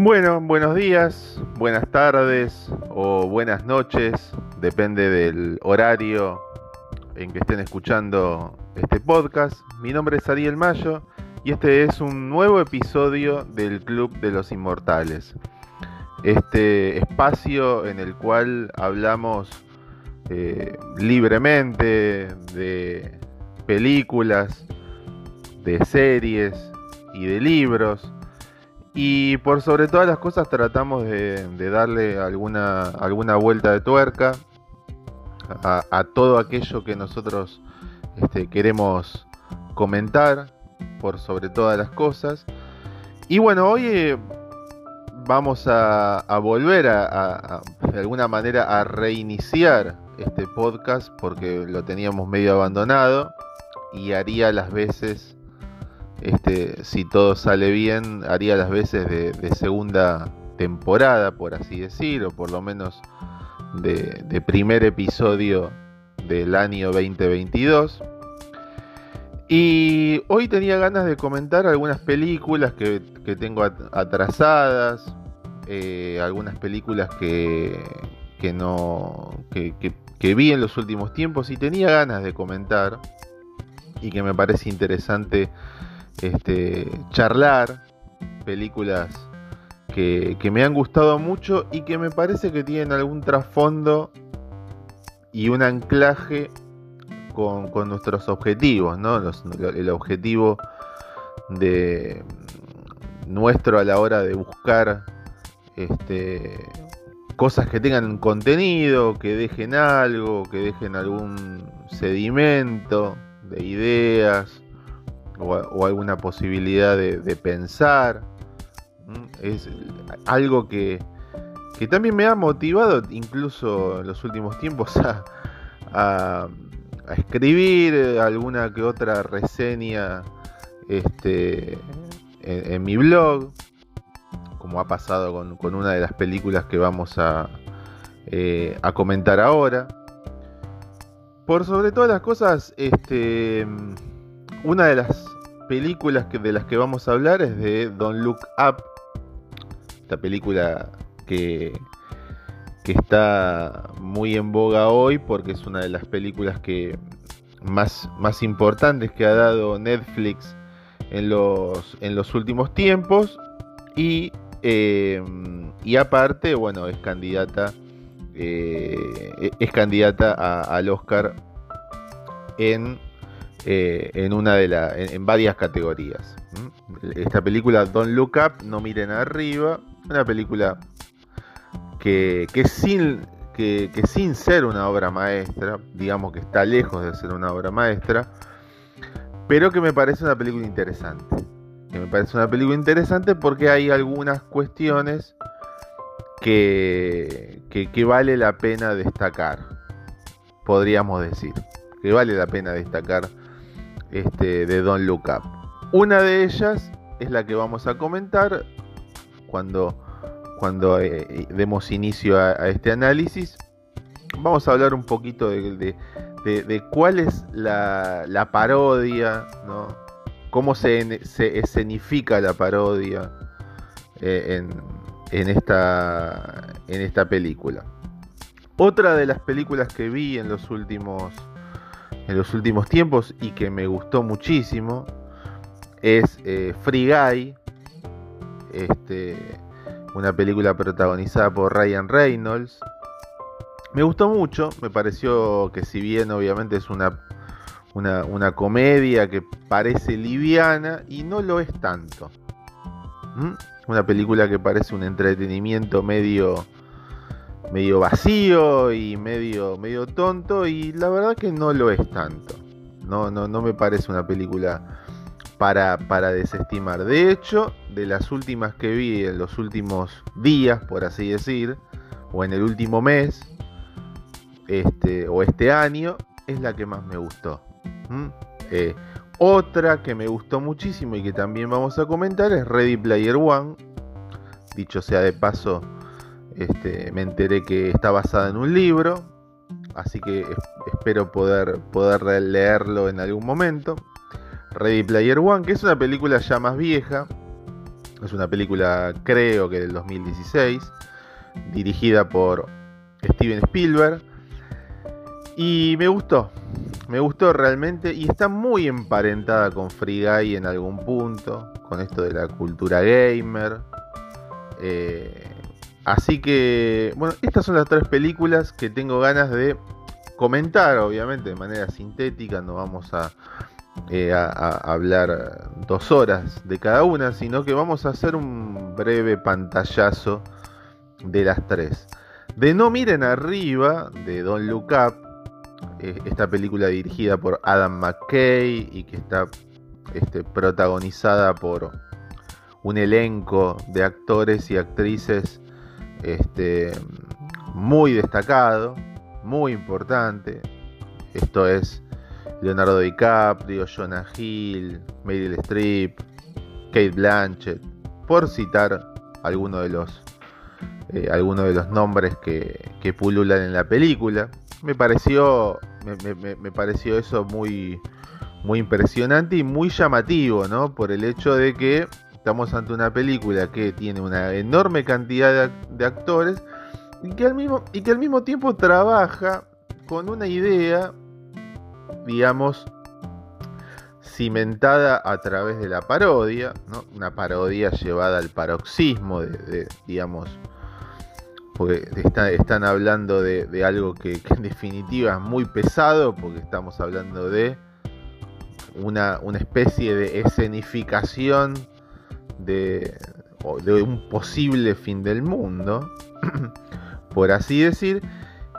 Bueno, buenos días, buenas tardes o buenas noches, depende del horario en que estén escuchando este podcast. Mi nombre es Ariel Mayo y este es un nuevo episodio del Club de los Inmortales. Este espacio en el cual hablamos eh, libremente de películas, de series y de libros y por sobre todas las cosas tratamos de, darle alguna, alguna vuelta de tuerca a, todo aquello que nosotros este, queremos comentar por sobre todas las cosas. Y bueno, hoy eh, vamos a, volver a, de alguna manera a reiniciar este podcast porque lo teníamos medio abandonado y haría las veces este, si todo sale bien, haría las veces de, segunda temporada, por así decir, o por lo menos de, primer episodio del año 2022. Y hoy tenía ganas de comentar algunas películas que, tengo atrasadas, eh, algunas películas que, que no que vi en los últimos tiempos y tenía ganas de comentar y que me parece interesante este, charlar películas que, me han gustado mucho y que me parece que tienen algún trasfondo y un anclaje con, nuestros objetivos, ¿no? el objetivo de nuestro a la hora de buscar este, cosas que tengan contenido, que dejen algo, que dejen algún sedimento de ideas, o, alguna posibilidad de, pensar. Es algo que, también me ha motivado, incluso en los últimos tiempos, a, escribir alguna que otra reseña este, en, mi blog, como ha pasado con, una de las películas que vamos a, eh, a comentar ahora. Por sobre todas las cosas, este, una de las películas que, de las que vamos a hablar es de Don't Look Up, esta película que, que está muy en boga hoy porque es una de las películas que más, más importantes que ha dado Netflix en los, en los últimos tiempos. Y, eh, y aparte, bueno, es candidata eh, es candidata al Oscar en eh, en una de la, en, varias categorías. Esta película Don't Look Up, No miren arriba, una película que, sin, que, sin ser una obra maestra, digamos que está lejos de ser una obra maestra, pero que me parece una película interesante. Que me parece una película interesante porque hay algunas cuestiones que, que vale la pena destacar, podríamos decir. Que vale la pena destacar este, de Don Look Up. Una de ellas es la que vamos a comentar cuando, cuando eh, demos inicio a, este análisis. Vamos a hablar un poquito de, cuál es la, parodia, ¿no? cómo se, se, escenifica la parodia eh, en, esta, en esta película. Otra de las películas que vi en los últimos en los últimos tiempos y que me gustó muchísimo es eh, Free Guy, este, una película protagonizada por Ryan Reynolds. Me gustó mucho, me pareció que si bien obviamente es una, una, comedia que parece liviana y no lo es tanto. Una película que parece un entretenimiento medio medio vacío y medio, medio tonto y la verdad que no lo es tanto. No, no, no me parece una película para, para desestimar. De hecho, de las últimas que vi en los últimos días, por así decir, o en el último mes, este, o este año, es la que más me gustó. Eh, otra que me gustó muchísimo y que también vamos a comentar es Ready Player One. Dicho sea de paso, este, me enteré que está basada en un libro, así que espero poder, poder leerlo en algún momento. Ready Player One, que es una película ya más vieja, Es una película, creo que del 2016, dirigida por Steven Spielberg. Y me gustó, me gustó realmente y está muy emparentada con Free Guy en algún punto, con esto de la cultura gamer. Eh, así que, bueno, estas son las tres películas que tengo ganas de comentar, obviamente, de manera sintética. No vamos a, eh, a, hablar dos horas de cada una, sino que vamos a hacer un breve pantallazo de las tres. De No Miren Arriba, de Don Look Up, eh, esta película dirigida por Adam McKay y que está este, protagonizada por un elenco de actores y actrices este, muy destacado, muy importante. Esto es Leonardo DiCaprio, Jonah Hill, Meryl Streep, Kate Blanchett, por citar algunos de los, eh, algunos de los nombres que, que, pululan en la película. Me pareció, me, pareció eso muy, muy impresionante y muy llamativo, ¿no? Por el hecho de que estamos ante una película que tiene una enorme cantidad de, actores y que, al mismo, y que al mismo tiempo trabaja con una idea digamos, cimentada a través de la parodia, una parodia llevada al paroxismo digamos, porque están hablando de, algo que, en definitiva es muy pesado, porque estamos hablando de una, especie de escenificación de, de un posible fin del mundo, por así decir,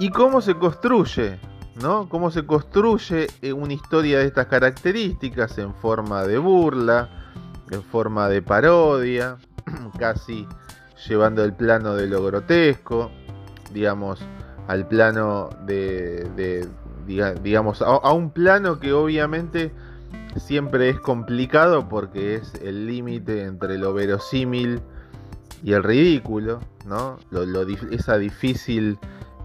y cómo se construye ¿no? Cómo se construye eh, una historia de estas características en forma de burla, en forma de parodia, casi llevando el plano de lo grotesco, digamos, al plano de, digamos, a, un plano que obviamente siempre es complicado porque es el límite entre lo verosímil y el ridículo, ¿no? esa difícil,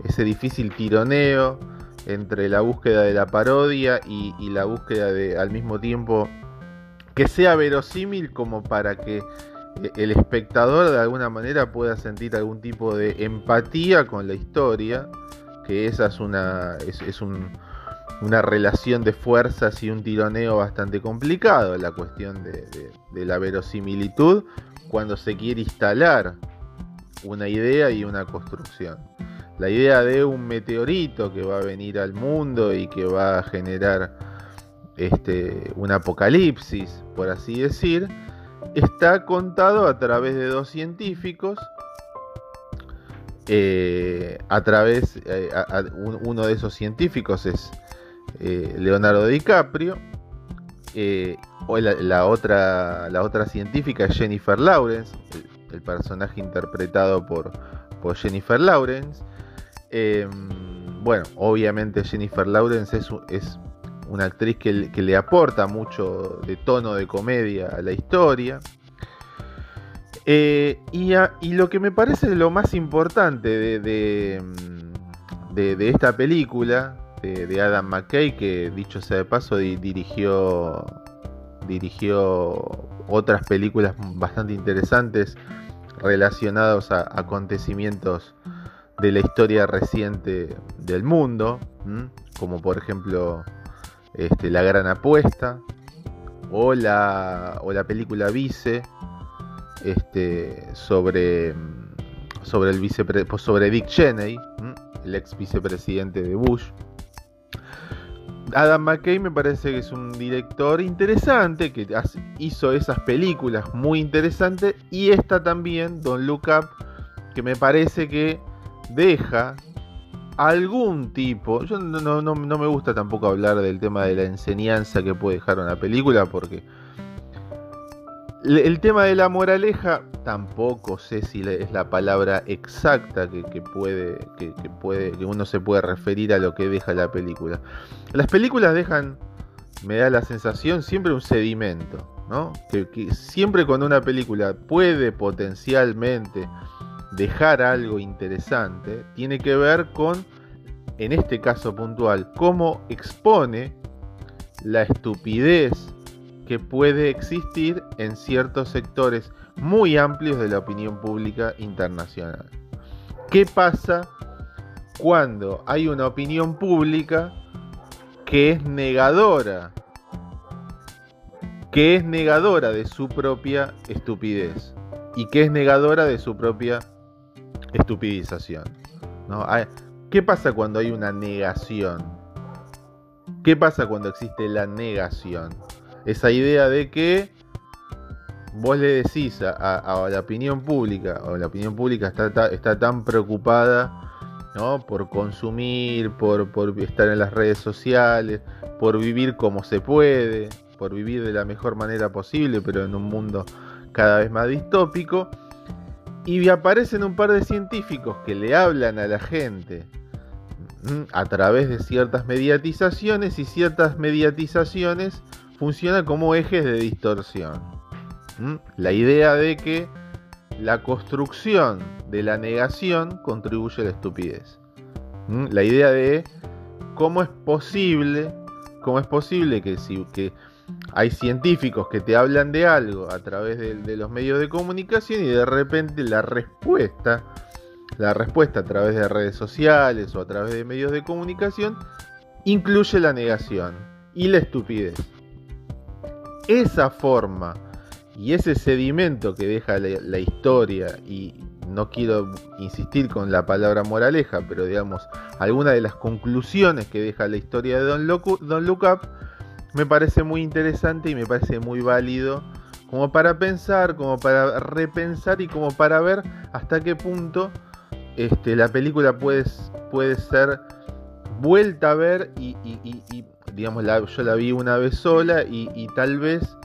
ese difícil tironeo entre la búsqueda de la parodia y, la búsqueda de al mismo tiempo que sea verosímil como para que eh, el espectador de alguna manera pueda sentir algún tipo de empatía con la historia, que esa es una, es, una relación de fuerzas y un tironeo bastante complicado, la cuestión de la verosimilitud cuando se quiere instalar una idea y una construcción la idea de un meteorito que va a venir al mundo y que va a generar este, un apocalipsis, por así decir, está contado a través de dos científicos. Eh, a través, eh, uno de esos científicos es eh, Leonardo DiCaprio, o la, otra, la otra científica es Jennifer Lawrence, el, personaje interpretado por, por Jennifer Lawrence, Em, bueno, obviamente Jennifer Lawrence es, es una actriz que, le aporta mucho de tono de comedia a la historia. Eh, y, lo que me parece lo más importante de, de, esta película, de, Adam McKay, que dicho sea de paso, dirigió, dirigió otras películas bastante interesantes relacionados a acontecimientos de la historia reciente del mundo, como por ejemplo este, La Gran Apuesta o la, o la película Vice este, sobre, sobre, el sobre Dick Cheney, el ex vicepresidente de Bush. Adam McKay me parece que es un director interesante, que hizo esas películas muy interesantes, y esta también, Don Look Up, que me parece que deja algún tipo, yo no, no, me gusta tampoco hablar del tema de la enseñanza que puede dejar una película porque el tema de la moraleja tampoco sé si es la palabra exacta que, puede, que, puede, que uno se puede referir a lo que deja la película. Las películas dejan, me da la sensación, siempre un sedimento, ¿no? que siempre cuando una película puede potencialmente dejar algo interesante tiene que ver con, en este caso puntual, cómo expone la estupidez que puede existir en ciertos sectores muy amplios de la opinión pública internacional. ¿Qué pasa cuando hay una opinión pública que es negadora, que es negadora de su propia estupidez y que es negadora de su propia estupidización? ¿Qué pasa cuando hay una negación? ¿Qué pasa cuando existe la negación? Esa idea de que vos le decís a, la opinión pública, o la opinión pública está, está tan preocupada ¿no? por consumir, por estar en las redes sociales, por vivir como se puede, por vivir de la mejor manera posible, pero en un mundo cada vez más distópico. Y aparecen un par de científicos que le hablan a la gente a través de ciertas mediatizaciones y ciertas mediatizaciones funcionan como ejes de distorsión. La idea de que la construcción de la negación contribuye a la estupidez. La idea de cómo es posible, cómo es posible que, si, hay científicos que te hablan de algo a través de, los medios de comunicación y de repente la respuesta, la respuesta a través de redes sociales o a través de medios de comunicación incluye la negación y la estupidez. Esa forma y ese sedimento que deja la, historia, y no quiero insistir con la palabra moraleja, pero digamos, alguna de las conclusiones que deja la historia de Don Look, Don Look Up, me parece muy interesante y me parece muy válido como para pensar, como para repensar y como para ver hasta qué punto este, la película puede, puede ser vuelta a ver y, digamos, yo la vi una vez sola y tal vez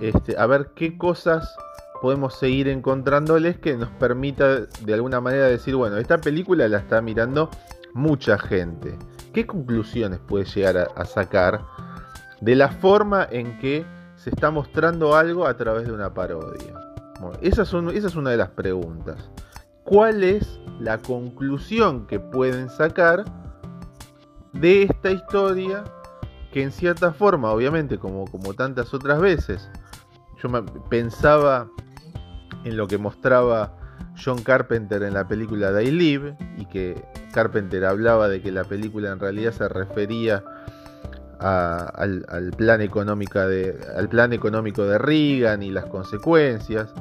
este, a ver qué cosas podemos seguir encontrándoles que nos permita de alguna manera decir, bueno, esta película la está mirando mucha gente. ¿Qué conclusiones puede llegar a, sacar de la forma en que se está mostrando algo a través de una parodia? esa, es esa es una de las preguntas. ¿Cuál es la conclusión que pueden sacar de esta historia que en cierta forma, obviamente como, como tantas otras veces, yo pensaba en lo que mostraba John Carpenter en la película I Live y que Carpenter hablaba de que la película en realidad se refería al, plan de, al plan económico de Reagan y las consecuencias.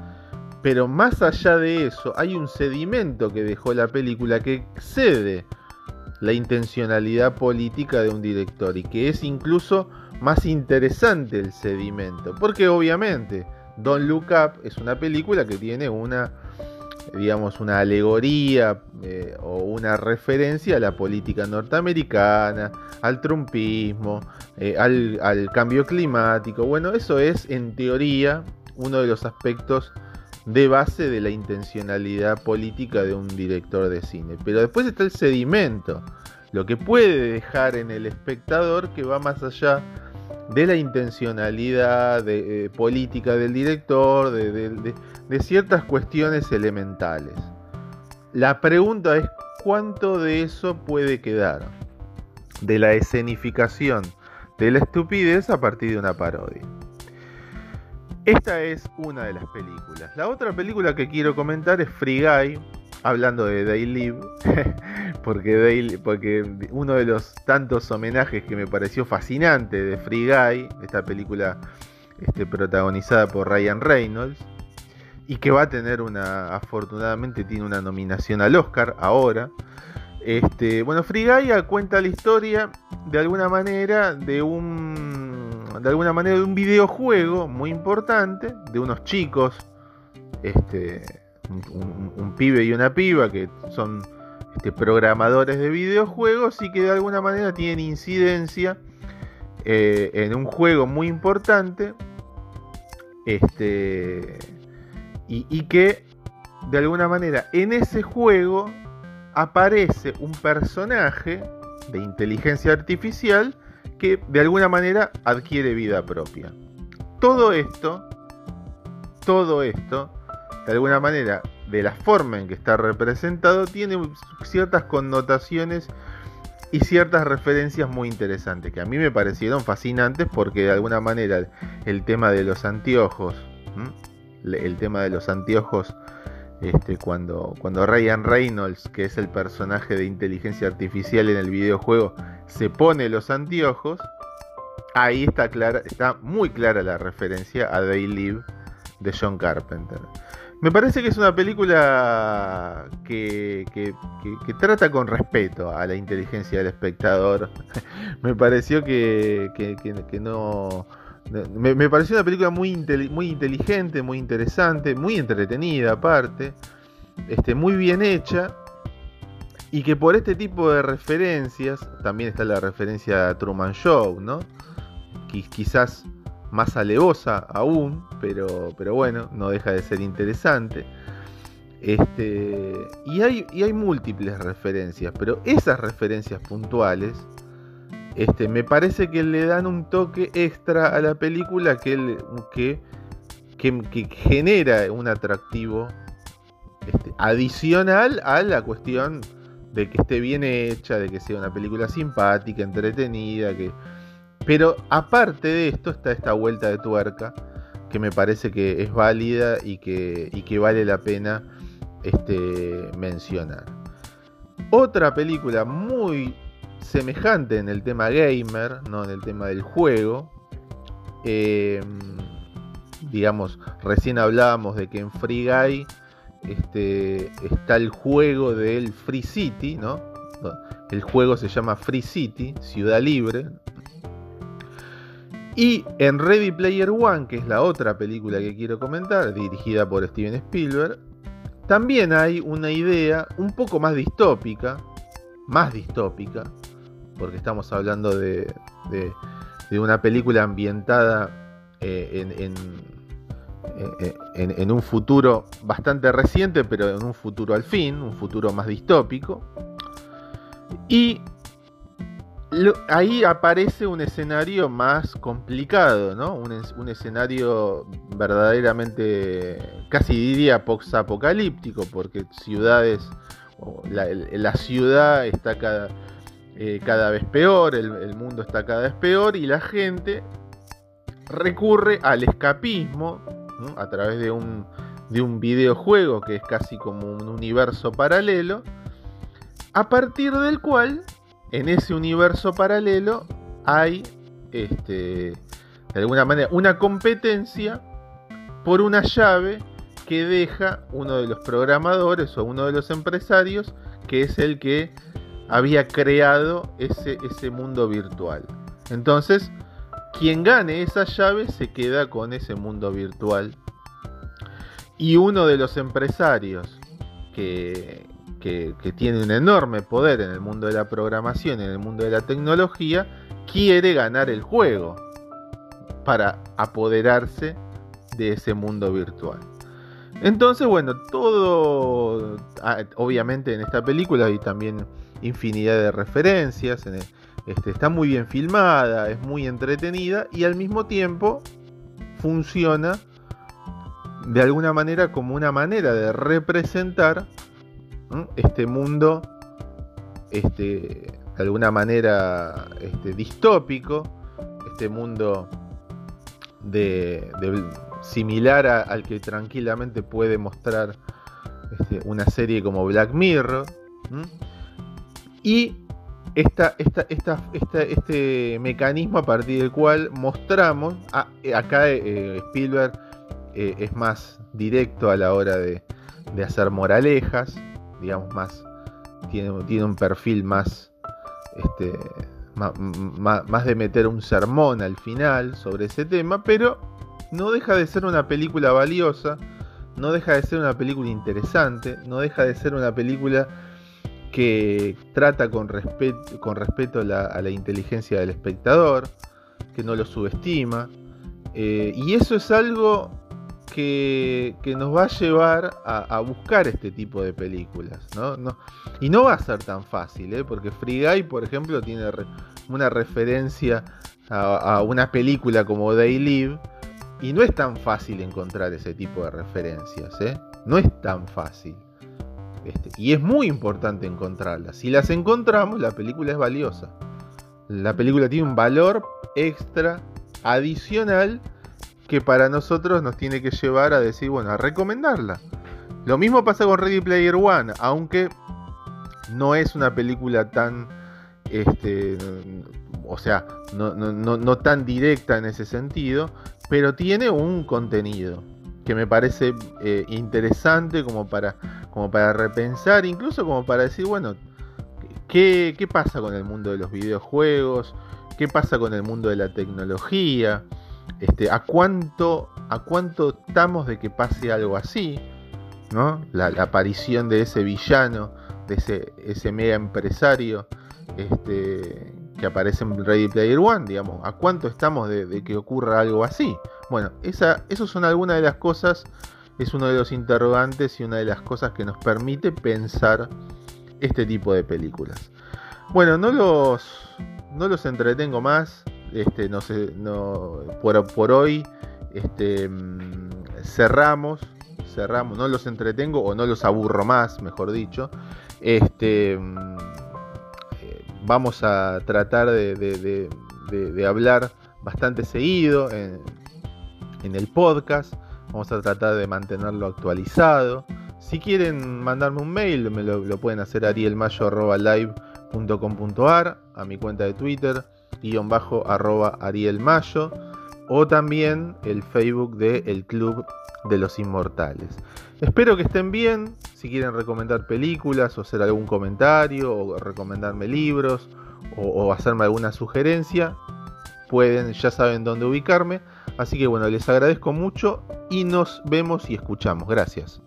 Pero más allá de eso, hay un sedimento que dejó la película que excede la intencionalidad política de un director y que es incluso más interesante el sedimento. Porque obviamente Don't Look Up es una película que tiene una, digamos, una alegoría eh, o una referencia a la política norteamericana, al trumpismo, eh, al cambio climático. Bueno, eso es en teoría uno de los aspectos de base de la intencionalidad política de un director de cine. Pero después está el sedimento, lo que puede dejar en el espectador que va más allá de la intencionalidad de, eh, política del director, de, ciertas cuestiones elementales. La pregunta es cuánto de eso puede quedar de la escenificación de la estupidez a partir de una parodia. Esta es una de las películas. La otra película que quiero comentar es Free Guy, hablando de Day Live, porque, porque uno de los tantos homenajes que me pareció fascinante de Free Guy, esta película este, protagonizada por Ryan Reynolds, y que va a tener una, afortunadamente tiene una nominación al Oscar ahora. Este, bueno, Free Guy cuenta la historia de alguna manera de un de alguna manera de un videojuego muy importante de unos chicos este un, pibe y una piba que son este, programadores de videojuegos y que de alguna manera tienen incidencia eh, en un juego muy importante este, y, y que de alguna manera en ese juego aparece un personaje de inteligencia artificial que de alguna manera adquiere vida propia. Todo esto, todo esto de alguna manera, de la forma en que está representado, tiene ciertas connotaciones y ciertas referencias muy interesantes, que a mí me parecieron fascinantes porque de alguna manera el tema de los anteojos, el tema de los anteojos, este, cuando, cuando Ryan Reynolds, que es el personaje de inteligencia artificial en el videojuego, se pone los anteojos, ahí está, clara, está muy clara la referencia a They Live de John Carpenter. Me parece que es una película que, trata con respeto a la inteligencia del espectador. me pareció que, no... Me, pareció una película muy, muy inteligente, muy interesante, muy entretenida aparte, este, muy bien hecha y que por este tipo de referencias, también está la referencia a Truman Show, ¿no? Quizás más alevosa aún, pero, pero bueno, no deja de ser interesante. Este, y, hay, y hay múltiples referencias, pero esas referencias puntuales este, me parece que le dan un toque extra a la película que, que, que, genera un atractivo este, adicional a la cuestión de que esté bien hecha, de que sea una película simpática, entretenida, que, pero aparte de esto está esta vuelta de tuerca que me parece que es válida y que, que vale la pena este, mencionar. Otra película muy semejante en el tema gamer, no en el tema del juego. Em, digamos, recién hablábamos de que en Free Guy este, está el juego del Free City, ¿no? El juego se llama Free City, Ciudad Libre, y en Ready Player One, que es la otra película que quiero comentar, dirigida por Steven Spielberg, también hay una idea un poco más distópica, más distópica, porque estamos hablando de, una película ambientada eh, en, en, en, un futuro bastante reciente, pero en un futuro al fin, un futuro más distópico. Y ahí aparece un escenario más complicado, ¿no? Un, escenario verdaderamente, casi diría post-apocalíptico, porque ciudades, la, ciudad está cada, eh, cada vez peor, el, mundo está cada vez peor y la gente recurre al escapismo a través de un, de un videojuego que es casi como un universo paralelo, a partir del cual en ese universo paralelo hay, este, de alguna manera, una competencia por una llave que deja uno de los programadores o uno de los empresarios, que es el que había creado ese, ese mundo virtual. Entonces, quien gane esa llave se queda con ese mundo virtual. Y uno de los empresarios que, que, tiene un enorme poder en el mundo de la programación, en el mundo de la tecnología, quiere ganar el juego para apoderarse de ese mundo virtual. Entonces, bueno, todo, ah, obviamente en esta película hay también infinidad de referencias, este, está muy bien filmada, es muy entretenida y al mismo tiempo funciona de alguna manera como una manera de representar este mundo, este, de alguna manera este, distópico, este mundo de, similar al que tranquilamente puede mostrar este, una serie como Black Mirror. Y esta, esta, este mecanismo a partir del cual mostramos, acá eh, Spielberg eh, es más directo a la hora de, hacer moralejas, digamos, más. Tiene, un perfil más. Este, más, de meter un sermón al final sobre ese tema, pero no deja de ser una película valiosa, no deja de ser una película interesante, no deja de ser una película que trata con, respeto, a la, inteligencia del espectador, que no lo subestima. Eh, y eso es algo que, nos va a llevar a, buscar este tipo de películas. ¿no? y no va a ser tan fácil, ¿eh? porque Free Guy, por ejemplo, tiene una referencia a, una película como They Live. Y no es tan fácil encontrar ese tipo de referencias. ¿eh? No es tan fácil. Este, y es muy importante encontrarlas. Si las encontramos, la película es valiosa. La película tiene un valor extra, adicional, que para nosotros nos tiene que llevar a decir, bueno, a recomendarla. Lo mismo pasa con Ready Player One, aunque no es una película tan, este, o sea, no, tan directa en ese sentido, pero tiene un contenido que me parece eh, interesante como para, como para repensar, incluso como para decir, bueno, ¿qué, ¿qué pasa con el mundo de los videojuegos? ¿Qué pasa con el mundo de la tecnología? Este, ¿a, cuánto, ¿A cuánto estamos de que pase algo así? ¿no? La, aparición de ese villano, de ese, ese mega empresario este, que aparece en Ready Player One, digamos, ¿a cuánto estamos de, que ocurra algo así? Bueno, esa, eso son algunas de las cosas, es uno de los interrogantes y una de las cosas que nos permite pensar este tipo de películas. Bueno, no los, no los entretengo más, este, no sé, no, por, por hoy este, mm, cerramos cerramos, no los entretengo o no los aburro más, mejor dicho. Este, mm, vamos a tratar de, hablar bastante seguido en, el podcast. Vamos a tratar de mantenerlo actualizado. Si quieren mandarme un mail, me lo, pueden hacer arielmayo.live.com.ar, a mi cuenta de Twitter, guion bajo arroba arielmayo, o también el Facebook de El Club de los Inmortales. Espero que estén bien. Si quieren recomendar películas o hacer algún comentario o recomendarme libros o, hacerme alguna sugerencia, pueden, ya saben dónde ubicarme. Así que bueno, les agradezco mucho y nos vemos y escuchamos. Gracias.